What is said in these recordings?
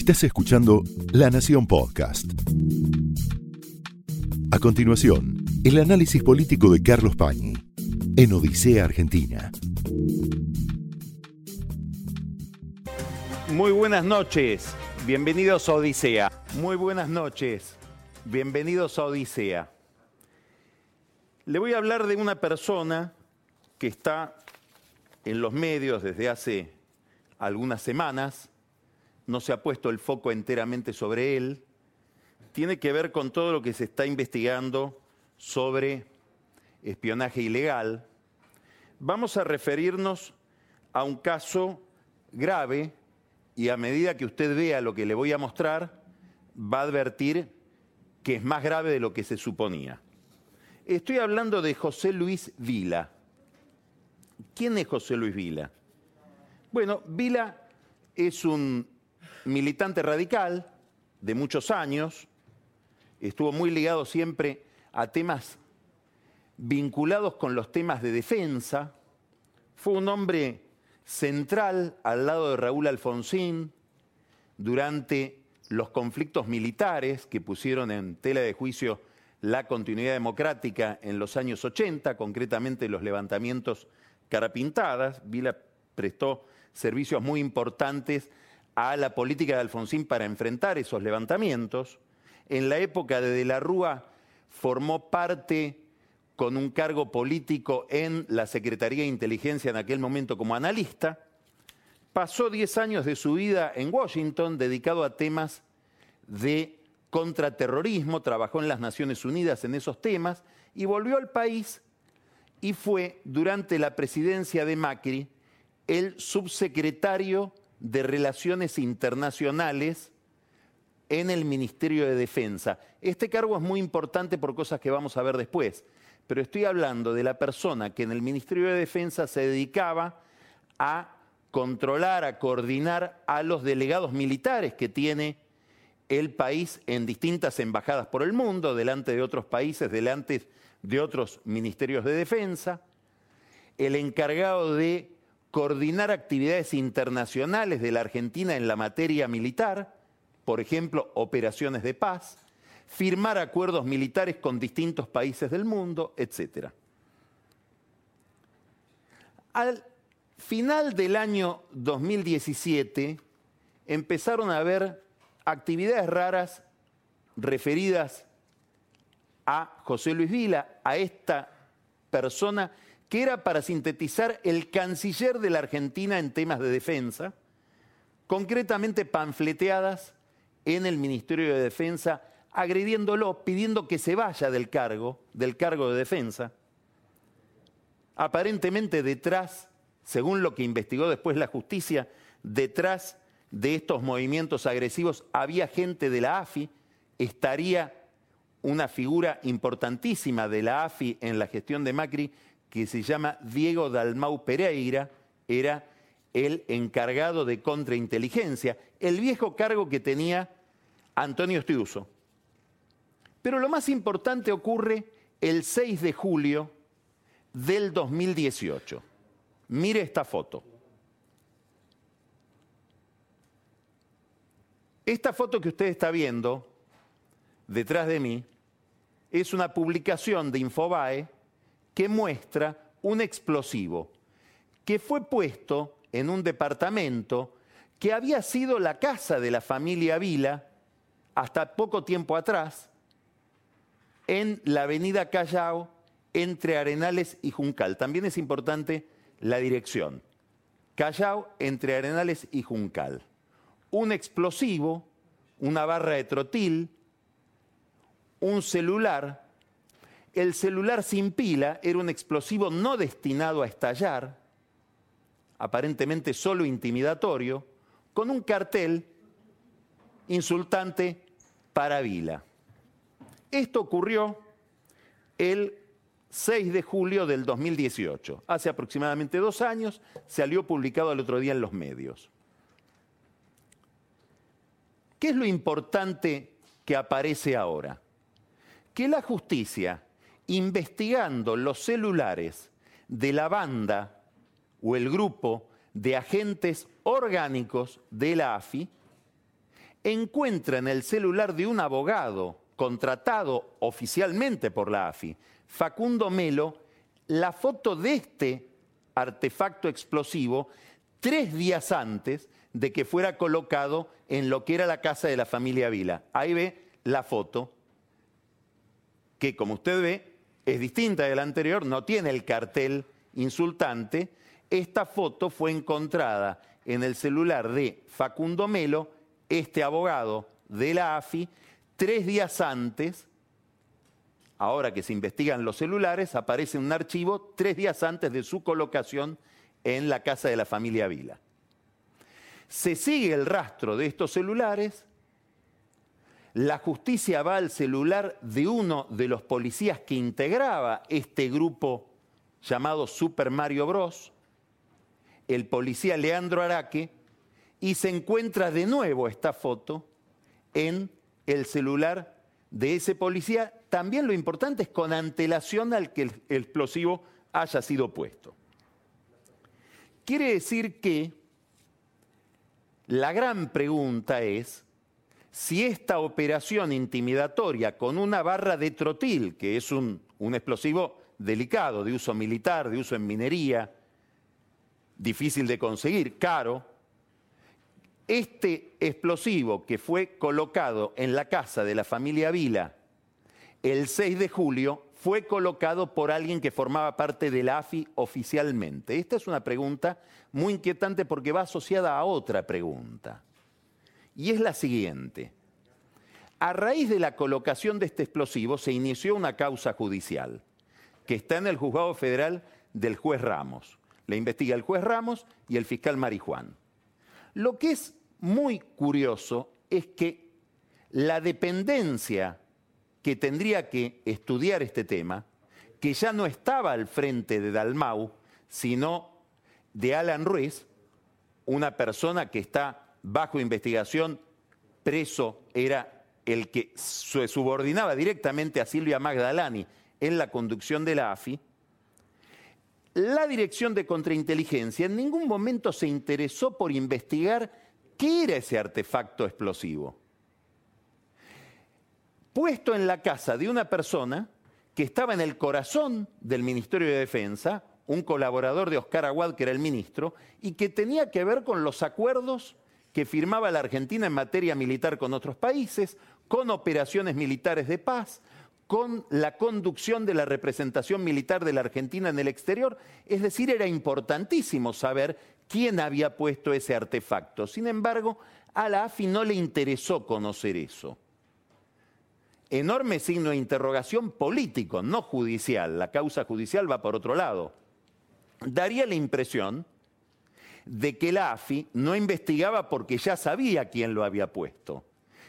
Estás escuchando La Nación Podcast. A continuación, el análisis político de Carlos Pañi en Odisea Argentina. Muy buenas noches, bienvenidos a Odisea. Muy buenas noches, bienvenidos a Odisea. Le voy a hablar de una persona que está en los medios desde hace algunas semanas, no se ha puesto el foco enteramente sobre él, tiene que ver con todo lo que se está investigando sobre espionaje ilegal. Vamos a referirnos a un caso grave y a medida que usted vea lo que le voy a mostrar, va a advertir que es más grave de lo que se suponía. Estoy hablando de José Luis Vila. ¿Quién es José Luis Vila? Bueno, Vila es un militante radical de muchos años, estuvo muy ligado siempre a temas vinculados con los temas de defensa, fue un hombre central al lado de Raúl Alfonsín durante los conflictos militares que pusieron en tela de juicio la continuidad democrática en los años 80, concretamente los levantamientos carapintadas. Vila prestó servicios muy importantes a la política de Alfonsín para enfrentar esos levantamientos. En la época de De la Rúa formó parte con un cargo político en la Secretaría de Inteligencia en aquel momento como analista. Pasó 10 años de su vida en Washington dedicado a temas de contraterrorismo, trabajó en las Naciones Unidas en esos temas y volvió al país y fue durante la presidencia de Macri el subsecretario de Relaciones Internacionales en el Ministerio de Defensa. Este cargo es muy importante por cosas que vamos a ver después, pero estoy hablando de la persona que en el Ministerio de Defensa se dedicaba a controlar, a coordinar a los delegados militares que tiene el país en distintas embajadas por el mundo, delante de otros países, delante de otros ministerios de defensa, el encargado de coordinar actividades internacionales de la Argentina en la materia militar, por ejemplo, operaciones de paz, firmar acuerdos militares con distintos países del mundo, etc. Al final del año 2017 empezaron a haber actividades raras referidas a José Luis Vila, a esta persona que era para sintetizar el canciller de la Argentina en temas de defensa, concretamente panfleteadas en el Ministerio de Defensa, agrediéndolo, pidiendo que se vaya del cargo, del cargo de defensa. Aparentemente detrás, según lo que investigó después la justicia, detrás de estos movimientos agresivos había gente de la AFI, estaría una figura importantísima de la AFI en la gestión de Macri que se llama Diego Dalmau Pereira, era el encargado de contrainteligencia, el viejo cargo que tenía Antonio Estiuso. Pero lo más importante ocurre el 6 de julio del 2018. Mire esta foto. Esta foto que usted está viendo detrás de mí es una publicación de Infobae que muestra un explosivo que fue puesto en un departamento que había sido la casa de la familia Vila hasta poco tiempo atrás, en la avenida Callao, entre Arenales y Juncal. También es importante la dirección. Callao, entre Arenales y Juncal. Un explosivo, una barra de trotil, un celular el celular sin pila era un explosivo no destinado a estallar, aparentemente solo intimidatorio, con un cartel insultante para Vila. Esto ocurrió el 6 de julio del 2018. Hace aproximadamente dos años salió publicado el otro día en los medios. ¿Qué es lo importante que aparece ahora? Que la justicia investigando los celulares de la banda o el grupo de agentes orgánicos de la AFI, encuentra en el celular de un abogado contratado oficialmente por la AFI, Facundo Melo, la foto de este artefacto explosivo tres días antes de que fuera colocado en lo que era la casa de la familia Vila. Ahí ve la foto, que como usted ve es distinta de la anterior, no tiene el cartel insultante. Esta foto fue encontrada en el celular de Facundo Melo, este abogado de la AFI, tres días antes, ahora que se investigan los celulares, aparece un archivo tres días antes de su colocación en la casa de la familia Vila. Se sigue el rastro de estos celulares, la justicia va al celular de uno de los policías que integraba este grupo llamado Super Mario Bros, el policía Leandro Araque, y se encuentra de nuevo esta foto en el celular de ese policía. También lo importante es con antelación al que el explosivo haya sido puesto. Quiere decir que la gran pregunta es si esta operación intimidatoria con una barra de trotil, que es un, explosivo delicado, de uso militar, de uso en minería, difícil de conseguir, caro, este explosivo que fue colocado en la casa de la familia Vila el 6 de julio fue colocado por alguien que formaba parte de la AFI oficialmente. Esta es una pregunta muy inquietante porque va asociada a otra pregunta. Y es la siguiente. A raíz de la colocación de este explosivo se inició una causa judicial que está en el juzgado federal del juez Ramos. La investiga el juez Ramos y el fiscal Marijuán. Lo que es muy curioso es que la dependencia que tendría que estudiar este tema, que ya no estaba al frente de Dalmau, sino de Alan Ruiz, una persona que está bajo investigación, preso, era el que se subordinaba directamente a Silvia Magdalani en la conducción de la AFI, la Dirección de Contrainteligencia en ningún momento se interesó por investigar qué era ese artefacto explosivo. Puesto en la casa de una persona que estaba en el corazón del Ministerio de Defensa, un colaborador de Oscar Aguad, que era el ministro, y que tenía que ver con los acuerdos que firmaba la Argentina en materia militar con otros países, con operaciones militares de paz, con la conducción de la representación militar de la Argentina en el exterior. Es decir, era importantísimo saber quién había puesto ese artefacto. Sin embargo, a la AFI no le interesó conocer eso. Enorme signo de interrogación político, no judicial. La causa judicial va por otro lado. Daría la impresión de que la AFI no investigaba porque ya sabía quién lo había puesto.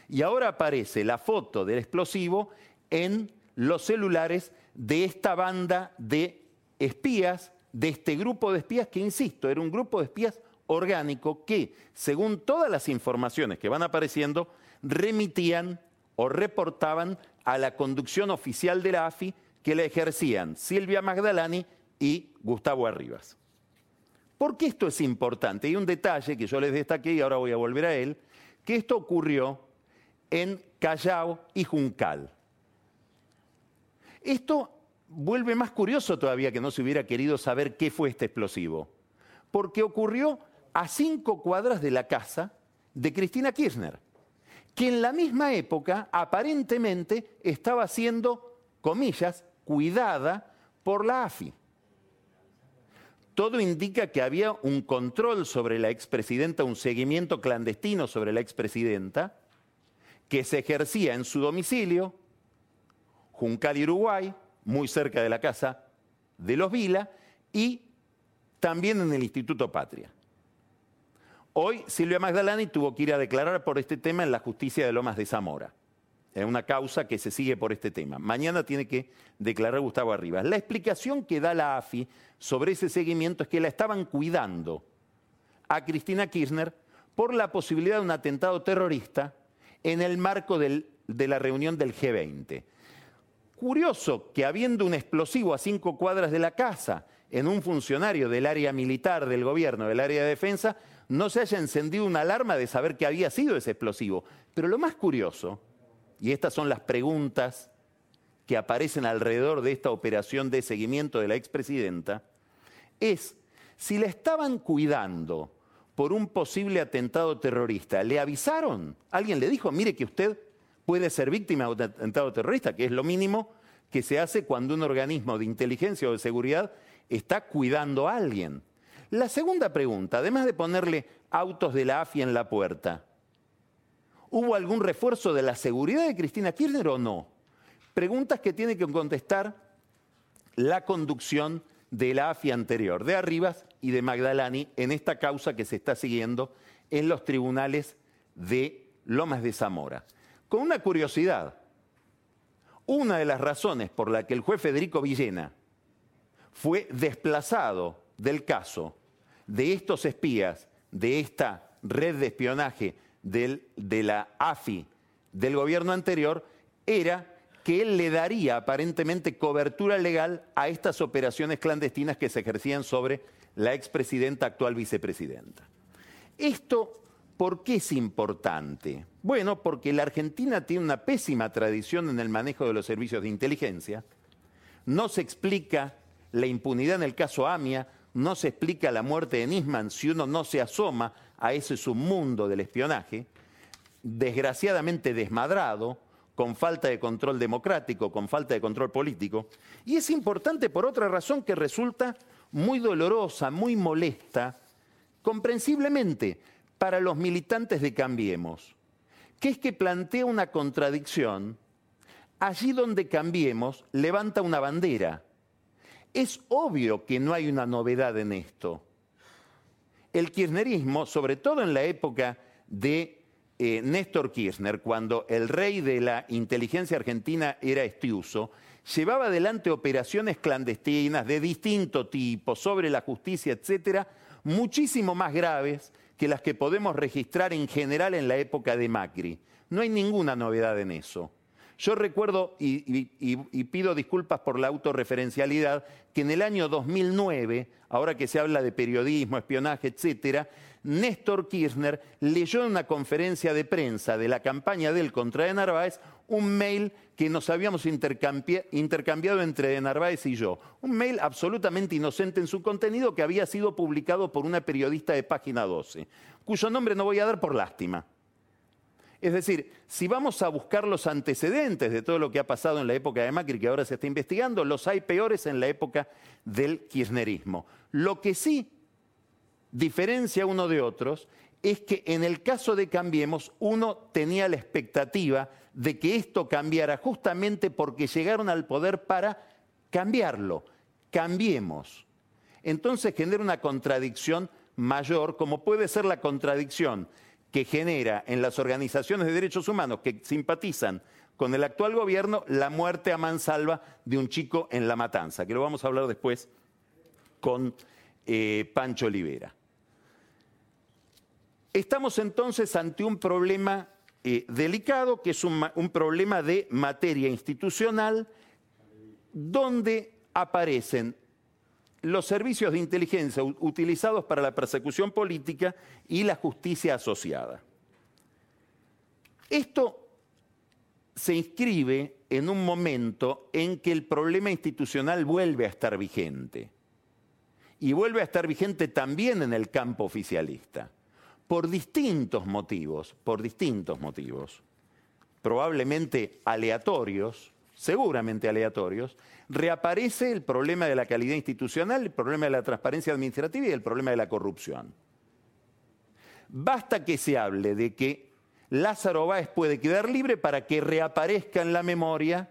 Y ahora aparece la foto del explosivo en los celulares de esta banda de espías, de este grupo de espías que, insisto, era un grupo de espías orgánico que, según todas las informaciones que van apareciendo, remitían o reportaban a la conducción oficial de la AFI que la ejercían Silvia Magdalani y Gustavo Arribas. ¿Por qué esto es importante? Hay un detalle que yo les destaqué y ahora voy a volver a él, que esto ocurrió en Callao y Juncal. Esto vuelve más curioso todavía que no se hubiera querido saber qué fue este explosivo, porque ocurrió a cinco cuadras de la casa de Cristina Kirchner, que en la misma época aparentemente estaba siendo, comillas, cuidada por la AFI todo indica que había un control sobre la expresidenta, un seguimiento clandestino sobre la expresidenta, que se ejercía en su domicilio, Juncal, Uruguay, muy cerca de la casa de los Vila, y también en el Instituto Patria. Hoy Silvia Magdalani tuvo que ir a declarar por este tema en la justicia de Lomas de Zamora. Es una causa que se sigue por este tema. Mañana tiene que declarar Gustavo Arribas. La explicación que da la AFI sobre ese seguimiento es que la estaban cuidando a Cristina Kirchner por la posibilidad de un atentado terrorista en el marco de la reunión del G20. Curioso que habiendo un explosivo a cinco cuadras de la casa en un funcionario del área militar del gobierno, del área de defensa, no se haya encendido una alarma de saber que había sido ese explosivo. Pero lo más curioso, y estas son las preguntas que aparecen alrededor de esta operación de seguimiento de la expresidenta, es si la estaban cuidando por un posible atentado terrorista, ¿le avisaron? ¿Alguien le dijo, mire que usted puede ser víctima de un atentado terrorista, que es lo mínimo que se hace cuando un organismo de inteligencia o de seguridad está cuidando a alguien? La segunda pregunta, además de ponerle autos de la AFI en la puerta, ¿hubo algún refuerzo de la seguridad de Cristina Kirchner o no? Preguntas que tiene que contestar la conducción de la AFI anterior, de Arribas y de Magdalani, en esta causa que se está siguiendo en los tribunales de Lomas de Zamora. Con una curiosidad, una de las razones por la que el juez Federico Villena fue desplazado del caso de estos espías, de esta red de espionaje de la AFI del gobierno anterior, era que él le daría aparentemente cobertura legal a estas operaciones clandestinas que se ejercían sobre la expresidenta, actual vicepresidenta. Esto, ¿por qué es importante? Bueno, porque la Argentina tiene una pésima tradición en el manejo de los servicios de inteligencia. No se explica la impunidad en el caso AMIA, no se explica la muerte de Nisman si uno no se asoma a ese submundo del espionaje, desgraciadamente desmadrado, con falta de control democrático, con falta de control político. Y es importante por otra razón que resulta muy dolorosa, muy molesta, comprensiblemente, para los militantes de Cambiemos, que es que plantea una contradicción. Allí donde Cambiemos levanta una bandera. Es obvio que no hay una novedad en esto. El kirchnerismo, sobre todo en la época de eh, Néstor Kirchner, cuando el rey de la inteligencia argentina era Estiuso, llevaba adelante operaciones clandestinas de distinto tipo sobre la justicia, etcétera, muchísimo más graves que las que podemos registrar en general en la época de Macri. No hay ninguna novedad en eso. Yo recuerdo, y, pido disculpas por la autorreferencialidad, que en el año 2009, ahora que se habla de periodismo, espionaje, etcétera, Néstor Kirchner leyó en una conferencia de prensa de la campaña del contra de Narváez un mail que nos habíamos intercambiado entre de Narváez y yo. Un mail absolutamente inocente en su contenido que había sido publicado por una periodista de página 12, cuyo nombre no voy a dar por lástima. Es decir, si vamos a buscar los antecedentes de todo lo que ha pasado en la época de Macri, que ahora se está investigando, los hay peores en la época del kirchnerismo. Lo que sí diferencia uno de otros es que en el caso de Cambiemos uno tenía la expectativa de que esto cambiara justamente porque llegaron al poder para cambiarlo. Cambiemos. Entonces genera una contradicción mayor, como puede ser la contradicción que genera en las organizaciones de derechos humanos que simpatizan con el actual gobierno la muerte a mansalva de un chico en La Matanza, que lo vamos a hablar después con eh, Pancho Olivera. Estamos entonces ante un problema eh, delicado, que es un, un problema de materia institucional, donde aparecen los servicios de inteligencia utilizados para la persecución política y la justicia asociada. Esto se inscribe en un momento en que el problema institucional vuelve a estar vigente. Y vuelve a estar vigente también en el campo oficialista por distintos motivos, por distintos motivos, probablemente aleatorios, seguramente aleatorios, reaparece el problema de la calidad institucional, el problema de la transparencia administrativa y el problema de la corrupción. Basta que se hable de que Lázaro Báez puede quedar libre para que reaparezca en la memoria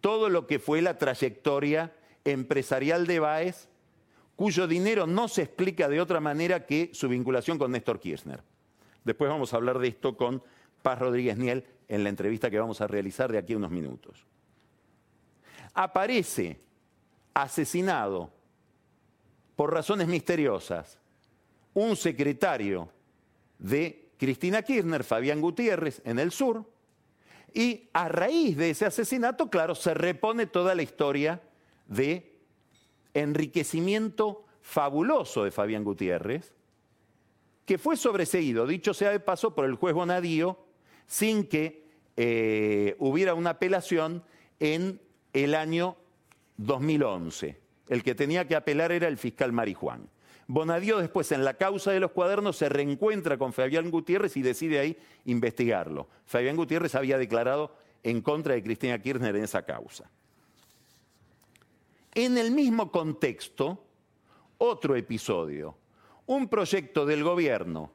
todo lo que fue la trayectoria empresarial de Báez cuyo dinero no se explica de otra manera que su vinculación con Néstor Kirchner. Después vamos a hablar de esto con Paz Rodríguez Niel en la entrevista que vamos a realizar de aquí a unos minutos. Aparece asesinado por razones misteriosas un secretario de Cristina Kirchner, Fabián Gutiérrez, en el sur, y a raíz de ese asesinato, claro, se repone toda la historia de enriquecimiento fabuloso de Fabián Gutiérrez, que fue sobreseído, dicho sea de paso, por el juez Bonadío, sin que eh, hubiera una apelación en el año 2011. El que tenía que apelar era el fiscal Marijuán. Bonadío después en la causa de los cuadernos se reencuentra con Fabián Gutiérrez y decide ahí investigarlo. Fabián Gutiérrez había declarado en contra de Cristina Kirchner en esa causa. En el mismo contexto, otro episodio, un proyecto del gobierno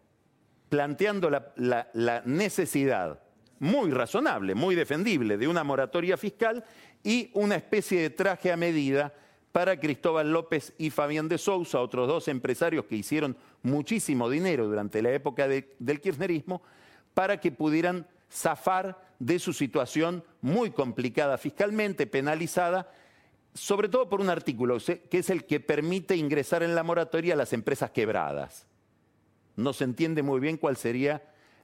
planteando la, necesidad muy razonable, muy defendible, de una moratoria fiscal y una especie de traje a medida para Cristóbal López y Fabián de Sousa, otros dos empresarios que hicieron muchísimo dinero durante la época del kirchnerismo, para que pudieran zafar de su situación muy complicada fiscalmente, penalizada, sobre todo por un artículo que es el que permite ingresar en la moratoria a las empresas quebradas. No se entiende muy bien cuál sería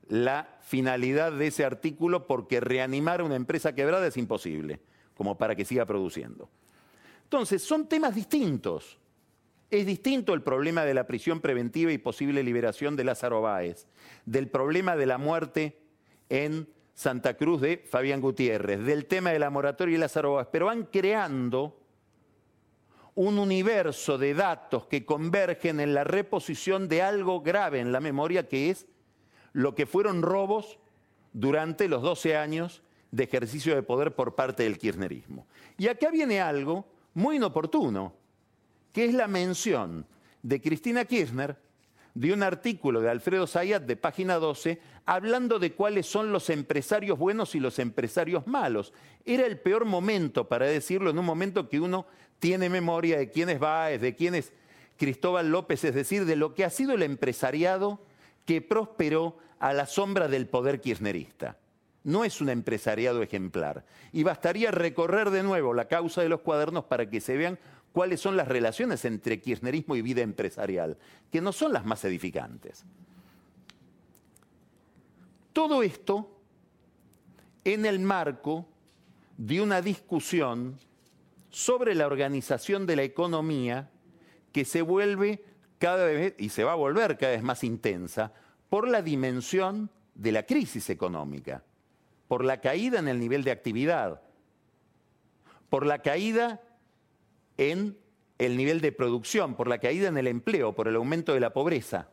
la finalidad de ese artículo porque reanimar una empresa quebrada es imposible, como para que siga produciendo. Entonces, son temas distintos. Es distinto el problema de la prisión preventiva y posible liberación de Lázaro Báez, del problema de la muerte en Santa Cruz de Fabián Gutiérrez, del tema de la moratoria y Lázaro Báez, pero van creando un universo de datos que convergen en la reposición de algo grave en la memoria que es lo que fueron robos durante los 12 años de ejercicio de poder por parte del kirchnerismo. Y acá viene algo muy inoportuno, que es la mención de Cristina Kirchner de un artículo de Alfredo Zayat de página 12 hablando de cuáles son los empresarios buenos y los empresarios malos. Era el peor momento para decirlo en un momento que uno tiene memoria de quién es Báez, de quién es Cristóbal López, es decir, de lo que ha sido el empresariado que prosperó a la sombra del poder kirchnerista. No es un empresariado ejemplar. Y bastaría recorrer de nuevo la causa de los cuadernos para que se vean cuáles son las relaciones entre kirchnerismo y vida empresarial, que no son las más edificantes. Todo esto en el marco de una discusión sobre la organización de la economía que se vuelve cada vez, y se va a volver cada vez más intensa, por la dimensión de la crisis económica, por la caída en el nivel de actividad, por la caída en el nivel de producción, por la caída en el empleo, por el aumento de la pobreza.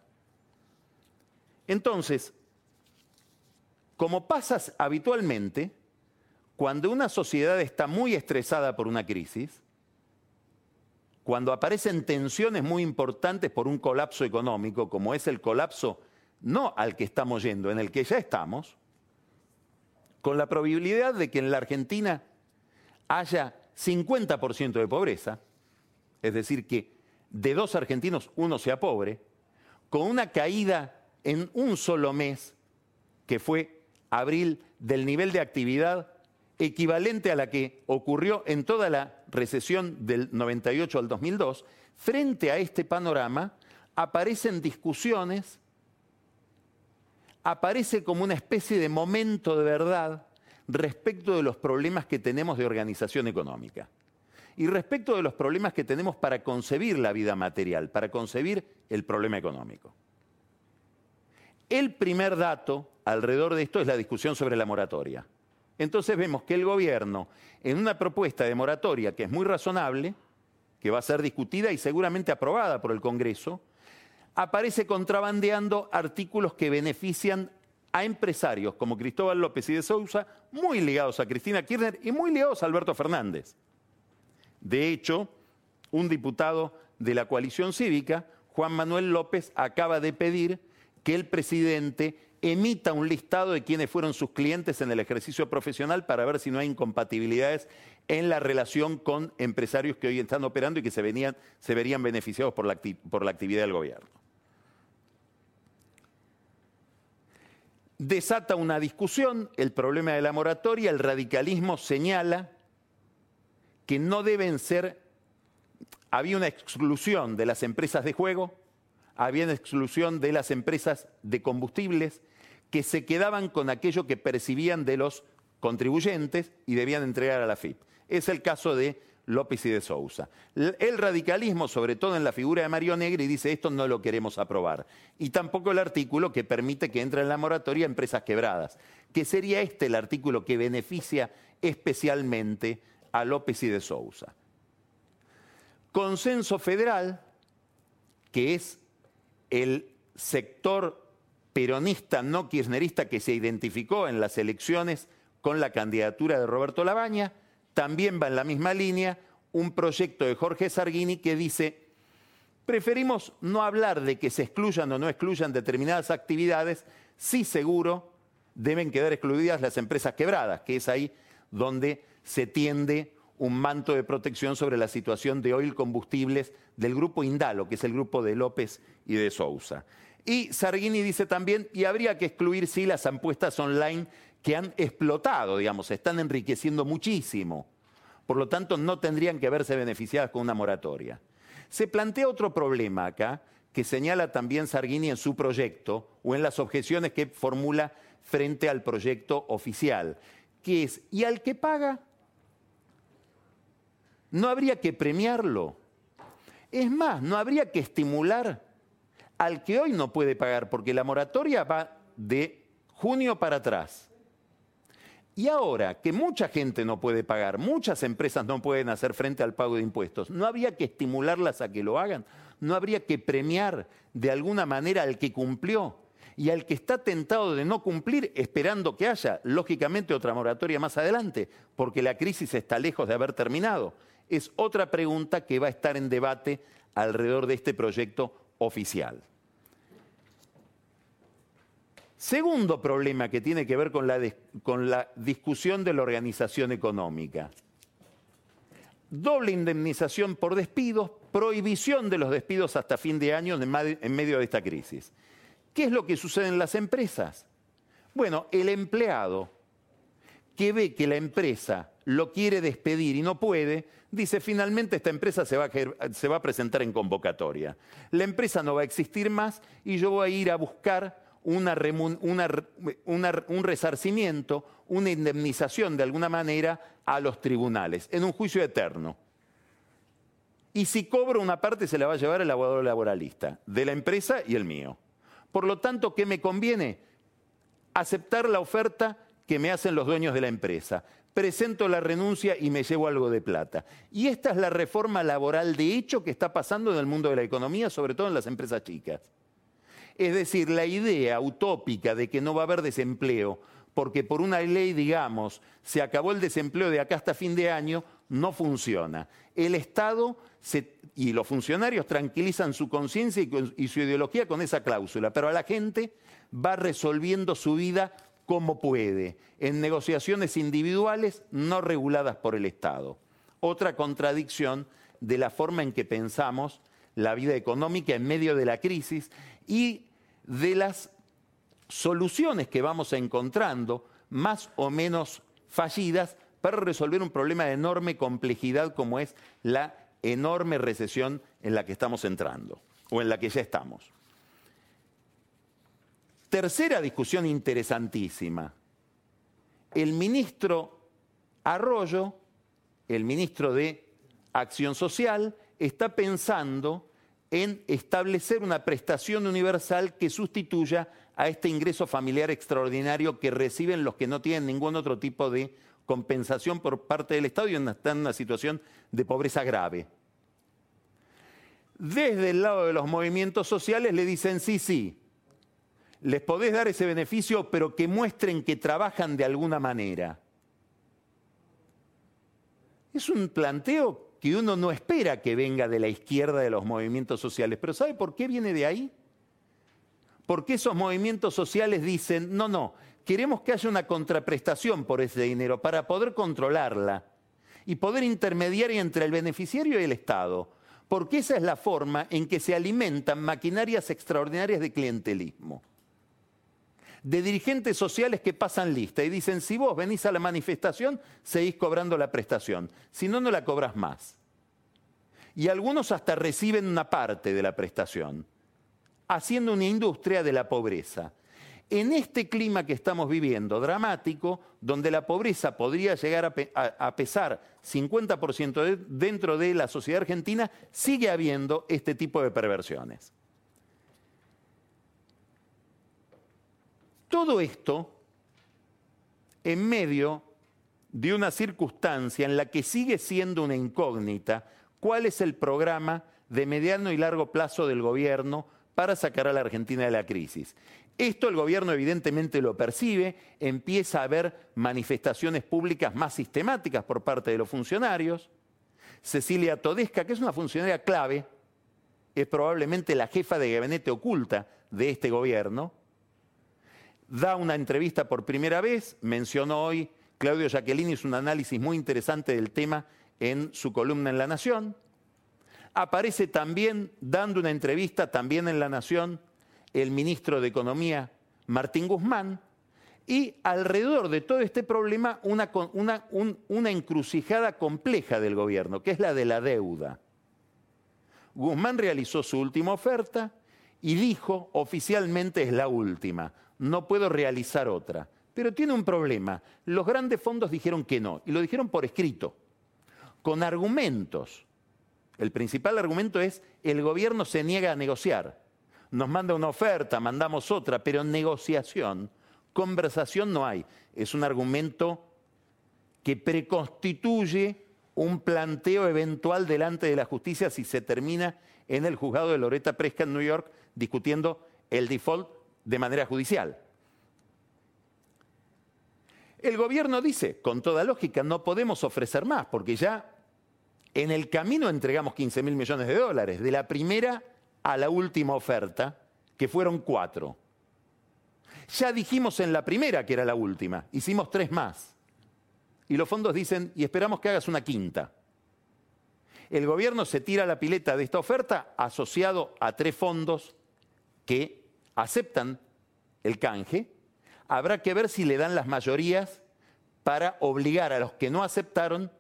Entonces, como pasa habitualmente, cuando una sociedad está muy estresada por una crisis, cuando aparecen tensiones muy importantes por un colapso económico, como es el colapso no al que estamos yendo, en el que ya estamos, con la probabilidad de que en la Argentina haya 50% de pobreza, es decir, que de dos argentinos uno sea pobre, con una caída en un solo mes, que fue abril, del nivel de actividad equivalente a la que ocurrió en toda la recesión del 98 al 2002, frente a este panorama aparecen discusiones, aparece como una especie de momento de verdad respecto de los problemas que tenemos de organización económica y respecto de los problemas que tenemos para concebir la vida material, para concebir el problema económico. El primer dato alrededor de esto es la discusión sobre la moratoria. Entonces vemos que el gobierno, en una propuesta de moratoria que es muy razonable, que va a ser discutida y seguramente aprobada por el Congreso, aparece contrabandeando artículos que benefician a empresarios como Cristóbal López y de Sousa, muy ligados a Cristina Kirchner y muy ligados a Alberto Fernández. De hecho, un diputado de la coalición cívica, Juan Manuel López, acaba de pedir que el presidente emita un listado de quienes fueron sus clientes en el ejercicio profesional para ver si no hay incompatibilidades en la relación con empresarios que hoy están operando y que se, verían beneficiados por la, por la actividad del gobierno. Desata una discusión, el problema de la moratoria, el radicalismo señala que no deben ser, había una exclusión de las empresas de juego, había una exclusión de las empresas de combustibles, que se quedaban con aquello que percibían de los contribuyentes y debían entregar a la FIP. Es el caso de López y de Sousa. El radicalismo, sobre todo en la figura de Mario Negri, dice esto no lo queremos aprobar. Y tampoco el artículo que permite que entre en la moratoria empresas quebradas, que sería este el artículo que beneficia especialmente a López y de Sousa. Consenso federal, que es el sector peronista no kirchnerista que se identificó en las elecciones con la candidatura de Roberto Labaña, también va en la misma línea un proyecto de Jorge Sargini que dice, preferimos no hablar de que se excluyan o no excluyan determinadas actividades, sí seguro deben quedar excluidas las empresas quebradas, que es ahí donde se tiende un manto de protección sobre la situación de oil combustibles del grupo Indalo, que es el grupo de López y de Sousa. Y Sargini dice también, y habría que excluir, sí, las apuestas online que han explotado, digamos, se están enriqueciendo muchísimo. Por lo tanto, no tendrían que verse beneficiadas con una moratoria. Se plantea otro problema acá, que señala también Sargini en su proyecto o en las objeciones que formula frente al proyecto oficial, que es, ¿y al que paga? ¿No habría que premiarlo? Es más, ¿no habría que estimular al que hoy no puede pagar? Porque la moratoria va de junio para atrás. Y ahora que mucha gente no puede pagar, muchas empresas no pueden hacer frente al pago de impuestos, ¿no habría que estimularlas a que lo hagan? ¿No habría que premiar de alguna manera al que cumplió? Y al que está tentado de no cumplir, esperando que haya, lógicamente, otra moratoria más adelante, porque la crisis está lejos de haber terminado es otra pregunta que va a estar en debate alrededor de este proyecto oficial. Segundo problema que tiene que ver con la, discusión de la organización económica. Doble indemnización por despidos, prohibición de los despidos hasta fin de año en medio de esta crisis. ¿Qué es lo que sucede en las empresas? Bueno, el empleado que ve que la empresa lo quiere despedir y no puede, dice finalmente esta empresa se va, a, presentar en convocatoria. La empresa no va a existir más y yo voy a ir a buscar un resarcimiento, una indemnización de alguna manera a los tribunales, en un juicio eterno. Y si cobro una parte se la va a llevar el abogado laboralista, de la empresa y el mío. Por lo tanto, ¿qué me conviene? Aceptar la oferta que me hacen los dueños de la empresa. Presento la renuncia y me llevo algo de plata. Y esta es la reforma laboral de hecho que está pasando en el mundo de la economía, sobre todo en las empresas chicas. Es decir, la idea utópica de que no va a haber desempleo, porque por una ley, digamos, se acabó el desempleo de acá hasta fin de año, no funciona. El Estado y los funcionarios tranquilizan su conciencia y su ideología con esa cláusula, pero a la gente va resolviendo su vida como puede, en negociaciones individuales no reguladas por el Estado. Otra contradicción de la forma en que pensamos la vida económica en medio de la crisis y de las soluciones que vamos encontrando, más o menos fallidas, para resolver un problema de enorme complejidad como es la enorme recesión en la que estamos entrando o en la que ya estamos. Tercera discusión interesantísima. El ministro Arroyo, el ministro de Acción Social, está pensando en establecer una prestación universal que sustituya a este ingreso familiar extraordinario que reciben los que no tienen ningún otro tipo de compensación por parte del Estado y están en una situación de pobreza grave. Desde el lado de los movimientos sociales le dicen sí, sí, les podés dar ese beneficio, pero que muestren que trabajan de alguna manera. Es un planteo que uno no espera que venga de la izquierda de los movimientos sociales, pero ¿sabe por qué viene de ahí? Porque esos movimientos sociales dicen, no, no, queremos que haya una contraprestación por ese dinero para poder controlarla y poder intermediar entre el beneficiario y el Estado, porque esa es la forma en que se alimentan maquinarias extraordinarias de clientelismo de dirigentes sociales que pasan lista y dicen, si vos venís a la manifestación, seguís cobrando la prestación, si no, no la cobras más. Y algunos hasta reciben una parte de la prestación, haciendo una industria de la pobreza. en este clima que estamos viviendo, dramático, donde la pobreza podría llegar a, pesar 50% dentro de la sociedad argentina, sigue habiendo este tipo de perversiones. Todo esto en medio de una circunstancia en la que sigue siendo una incógnita cuál es el programa de mediano y largo plazo del gobierno para sacar a la Argentina de la crisis. Esto el gobierno evidentemente lo percibe, empieza a haber manifestaciones públicas más sistemáticas por parte de los funcionarios. Cecilia Todesca, que es una funcionaria clave, es probablemente la jefa de gabinete oculta de este gobierno, da una entrevista por primera vez, mencionó hoy, Claudio Jacqueline hizo un análisis muy interesante del tema en su columna en La Nación. Aparece también dando una entrevista también en La Nación el ministro de Economía, Martín Guzmán, y alrededor de todo este problema una, una, encrucijada compleja del gobierno, que es la de la deuda. Guzmán realizó su última oferta y dijo oficialmente es la última, no puedo realizar otra. Pero tiene un problema, los grandes fondos dijeron que no, y lo dijeron por escrito, con argumentos. El principal argumento es el gobierno se niega a negociar nos manda una oferta, mandamos otra, pero negociación, conversación no hay. Es un argumento que preconstituye un planteo eventual delante de la justicia si se termina en el juzgado de Loretta Presca en New York discutiendo el default de manera judicial. El gobierno dice, con toda lógica, no podemos ofrecer más, porque ya en el camino entregamos 15 mil millones de dólares. De la primera a la última oferta, que fueron cuatro. Ya dijimos en la primera que era la última, hicimos tres más. Y los fondos dicen, y esperamos que hagas una quinta. El gobierno se tira la pileta de esta oferta asociado a tres fondos que aceptan el canje. Habrá que ver si le dan las mayorías para obligar a los que no aceptaron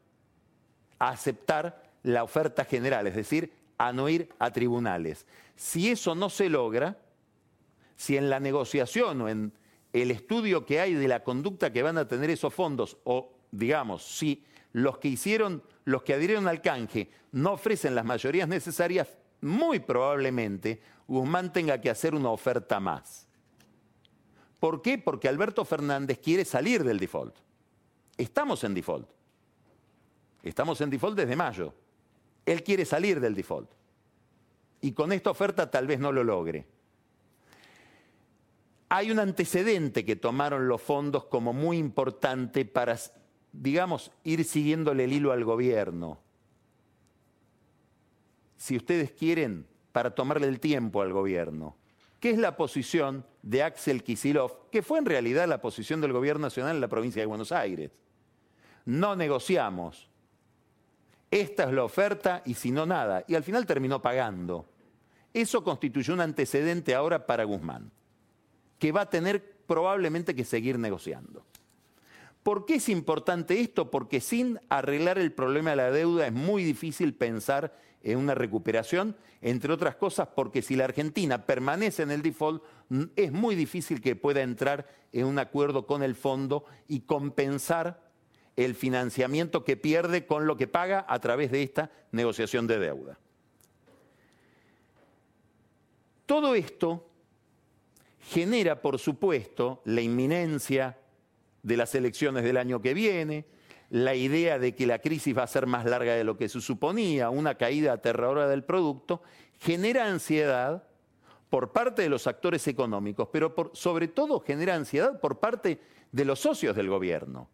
a aceptar la oferta general, es decir, a no ir a tribunales. Si eso no se logra, si en la negociación o en el estudio que hay de la conducta que van a tener esos fondos, o digamos, si los que hicieron, los que adhirieron al canje no ofrecen las mayorías necesarias, muy probablemente Guzmán tenga que hacer una oferta más. ¿Por qué? Porque Alberto Fernández quiere salir del default. Estamos en default. Estamos en default desde mayo. Él quiere salir del default. Y con esta oferta tal vez no lo logre. Hay un antecedente que tomaron los fondos como muy importante para, digamos, ir siguiéndole el hilo al gobierno. Si ustedes quieren, para tomarle el tiempo al gobierno. ¿Qué es la posición de Axel Kisilov, que fue en realidad la posición del gobierno nacional en la provincia de Buenos Aires? No negociamos, esta es la oferta y si no nada. Y al final terminó pagando. Eso constituyó un antecedente ahora para Guzmán, que va a tener probablemente que seguir negociando. ¿Por qué es importante esto? Porque sin arreglar el problema de la deuda es muy difícil pensar en una recuperación, entre otras cosas porque si la Argentina permanece en el default, es muy difícil que pueda entrar en un acuerdo con el fondo y compensar el financiamiento que pierde con lo que paga a través de esta negociación de deuda. Todo esto genera, por supuesto, la inminencia de las elecciones del año que viene, la idea de que la crisis va a ser más larga de lo que se suponía, una caída aterradora del producto, genera ansiedad por parte de los actores económicos, pero sobre todo genera ansiedad por parte de los socios del gobierno.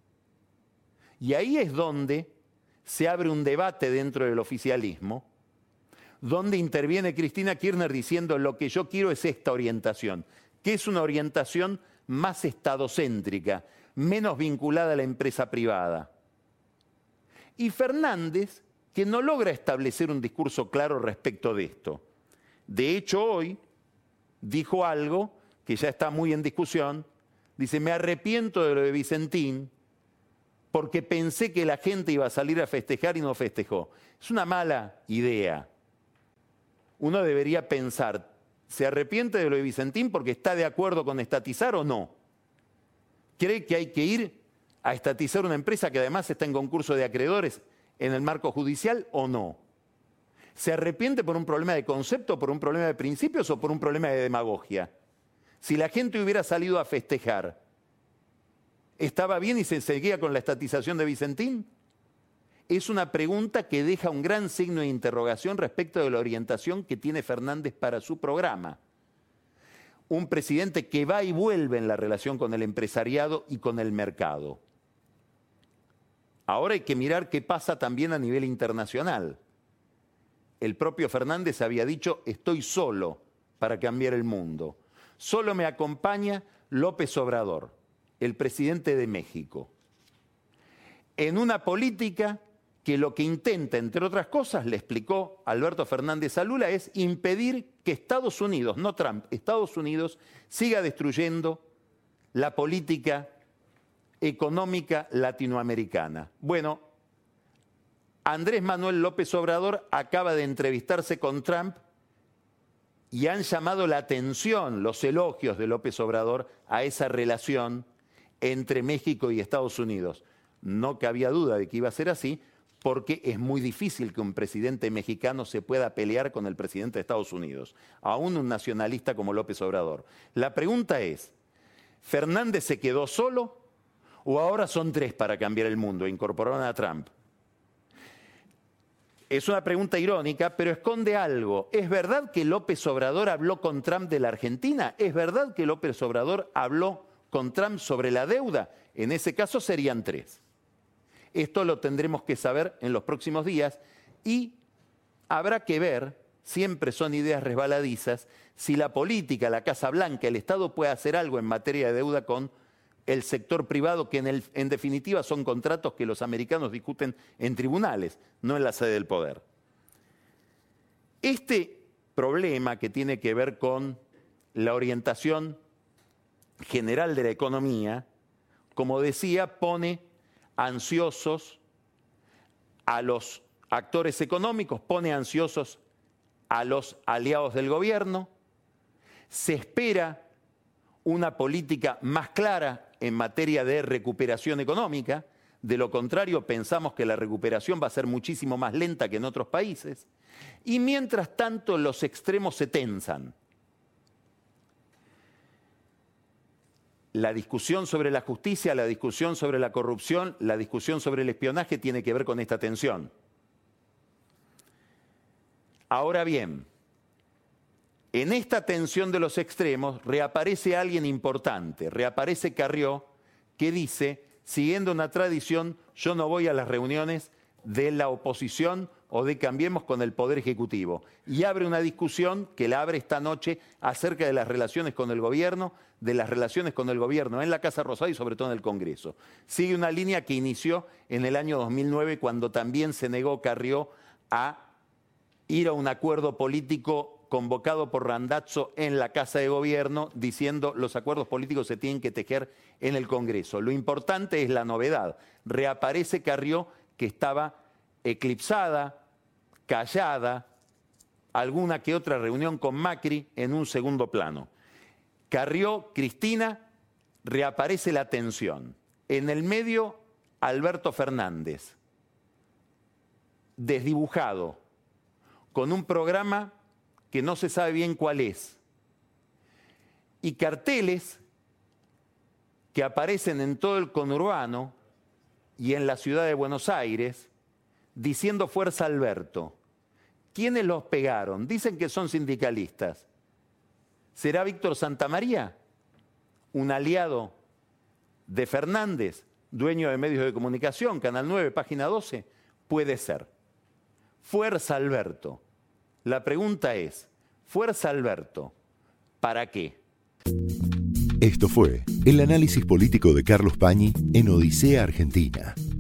Y ahí es donde se abre un debate dentro del oficialismo, donde interviene Cristina Kirchner diciendo lo que yo quiero es esta orientación, que es una orientación más estadocéntrica, menos vinculada a la empresa privada. Y Fernández, que no logra establecer un discurso claro respecto de esto. De hecho, hoy dijo algo que ya está muy en discusión. Dice, me arrepiento de lo de Vicentín, porque pensé que la gente iba a salir a festejar y no festejó. Es una mala idea. Uno debería pensar ¿Se arrepiente de lo de Vicentín porque está de acuerdo con estatizar o no? ¿Cree que hay que ir a estatizar una empresa que además está en concurso de acreedores en el marco judicial o no? ¿Se arrepiente por un problema de concepto, por un problema de principios o por un problema de demagogia? Si la gente hubiera salido a festejar, ¿estaba bien y se seguía con la estatización de Vicentín? Es una pregunta que deja un gran signo de interrogación respecto de la orientación que tiene Fernández para su programa. Un presidente que va y vuelve en la relación con el empresariado y con el mercado. Ahora hay que mirar qué pasa también a nivel internacional. El propio Fernández había dicho, estoy solo para cambiar el mundo. Solo me acompaña López Obrador, el presidente de México. En una política que lo que intenta, entre otras cosas, le explicó Alberto Fernández a Lula, es impedir que Estados Unidos, no Trump, Estados Unidos siga destruyendo la política económica latinoamericana. Bueno, Andrés Manuel López Obrador acaba de entrevistarse con Trump y han llamado la atención los elogios de López Obrador a esa relación entre México y Estados Unidos. No cabía duda de que iba a ser así, porque es muy difícil que un presidente mexicano se pueda pelear con el presidente de Estados Unidos, aún un nacionalista como López Obrador. La pregunta es, ¿Fernández se quedó solo o ahora son tres para cambiar el mundo? Incorporaron a Trump. Es una pregunta irónica, pero esconde algo. ¿Es verdad que López Obrador habló con Trump de la Argentina? ¿Es verdad que López Obrador habló con Trump sobre la deuda? En ese caso serían tres. Esto lo tendremos que saber en los próximos días y habrá que ver, siempre son ideas resbaladizas, si la política, la Casa Blanca, el Estado puede hacer algo en materia de deuda con el sector privado, que en, en, definitiva son contratos que los americanos discuten en tribunales, no en la sede del poder. Este problema que tiene que ver con la orientación general de la economía, como decía, pone ansiosos a los actores económicos, pone ansiosos a los aliados del gobierno, se espera una política más clara en materia de recuperación económica, de lo contrario pensamos que la recuperación va a ser muchísimo más lenta que en otros países, y mientras tanto los extremos se tensan. La discusión sobre la justicia, la discusión sobre la corrupción, la discusión sobre el espionaje tiene que ver con esta tensión. Ahora bien, en esta tensión de los extremos reaparece alguien importante, reaparece Carrió, que dice, siguiendo una tradición, yo no voy a las reuniones de la oposición o de Cambiemos con el Poder Ejecutivo. Y abre una discusión que la abre esta noche acerca de las relaciones con el gobierno, de las relaciones con el gobierno en la Casa Rosada y sobre todo en el Congreso. Sigue una línea que inició en el año 2009 cuando también se negó Carrió a ir a un acuerdo político convocado por Randazzo en la Casa de Gobierno diciendo los acuerdos políticos se tienen que tejer en el Congreso. Lo importante es la novedad. Reaparece Carrió que estaba eclipsada, callada, alguna que otra reunión con Macri en un segundo plano. Carrió, Cristina, reaparece la tensión. En el medio, Alberto Fernández, desdibujado, con un programa que no se sabe bien cuál es, y carteles que aparecen en todo el conurbano y en la ciudad de Buenos Aires, diciendo Fuerza Alberto. ¿Quiénes los pegaron? Dicen que son sindicalistas. ¿Será Víctor Santamaría, un aliado de Fernández, dueño de medios de comunicación, Canal 9, página 12? Puede ser. Fuerza Alberto. La pregunta es, Fuerza Alberto, ¿para qué? Esto fue el análisis político de Carlos Pañi en Odisea Argentina